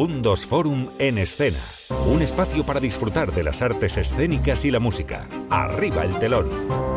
Fundos Forum en escena. Un espacio para disfrutar de las artes escénicas y la música. Arriba el telón.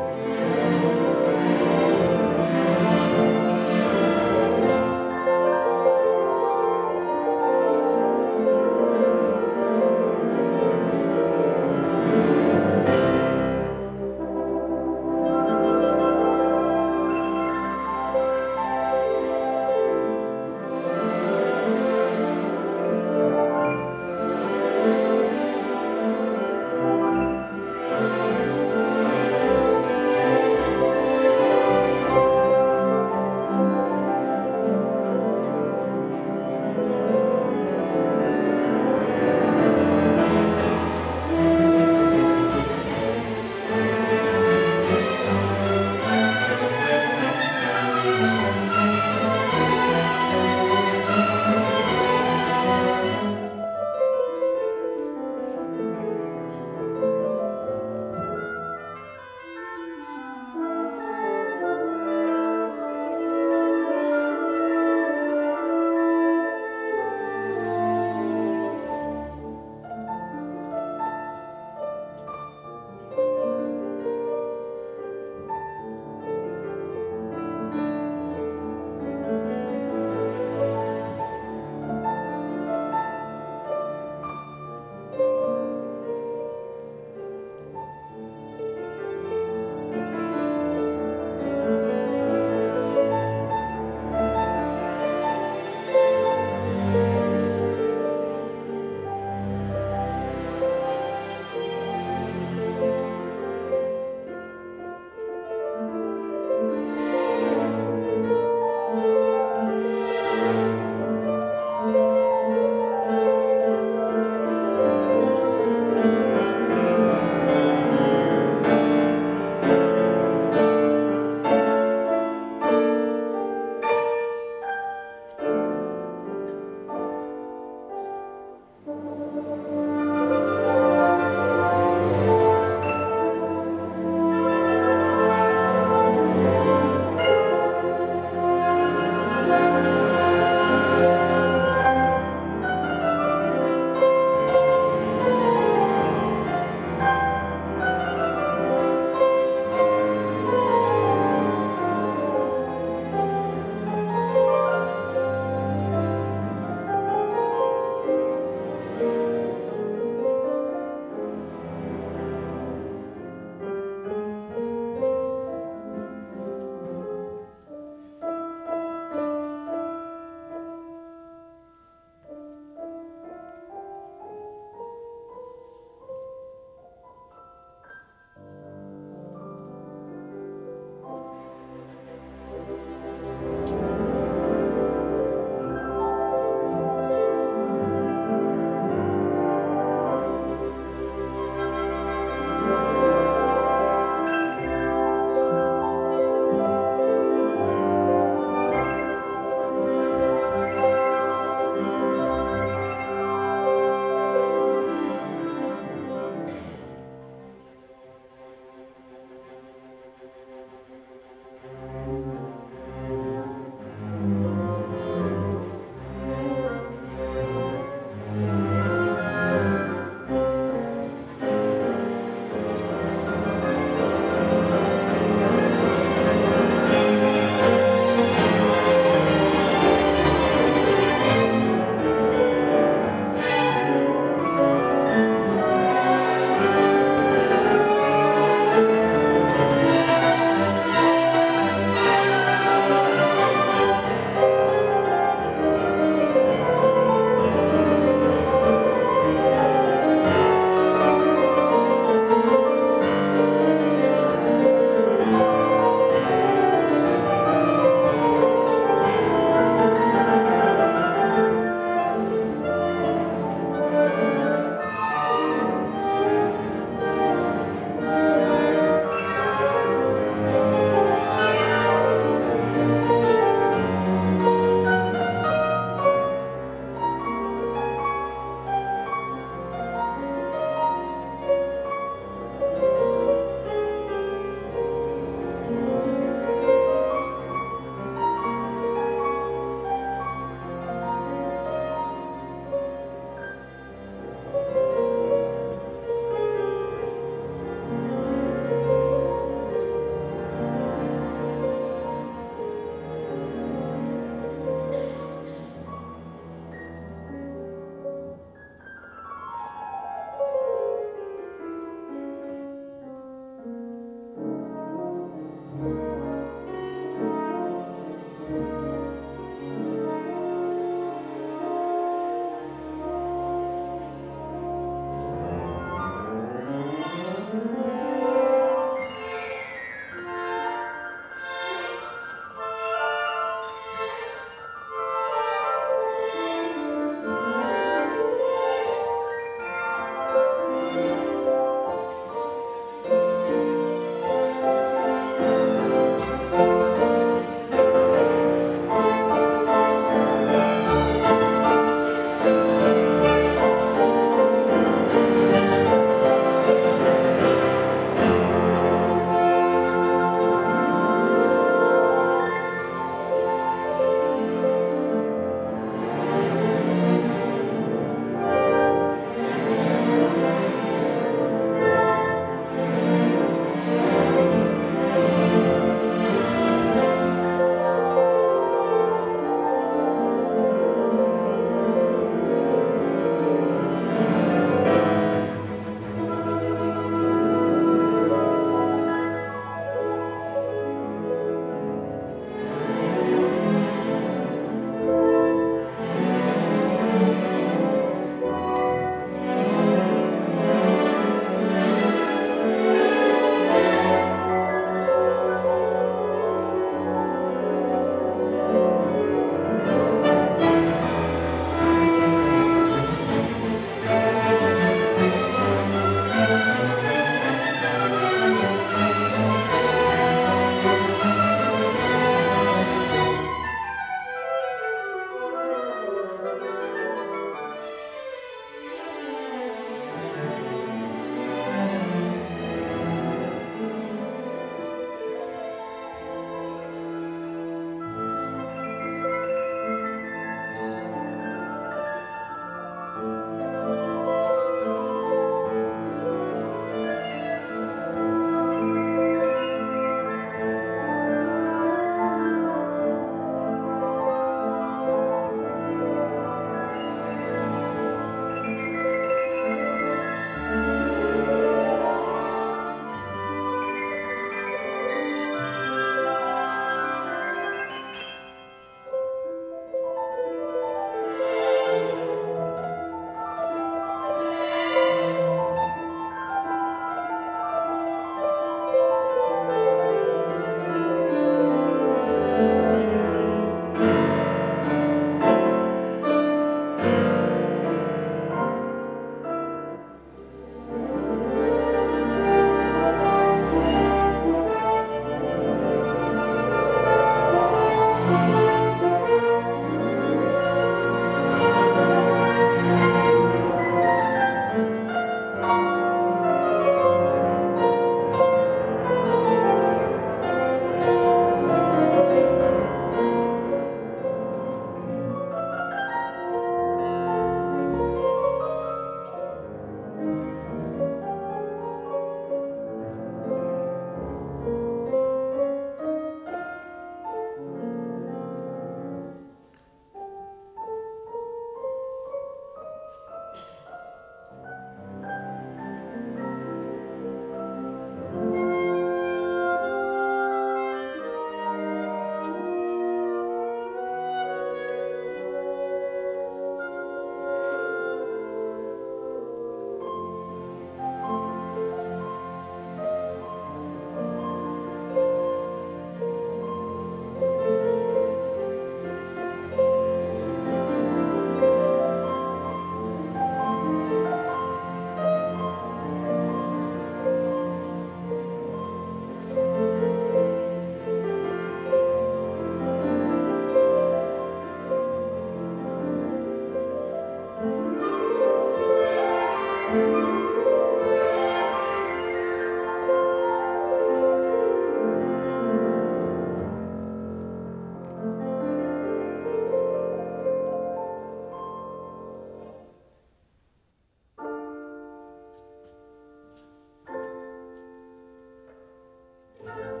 you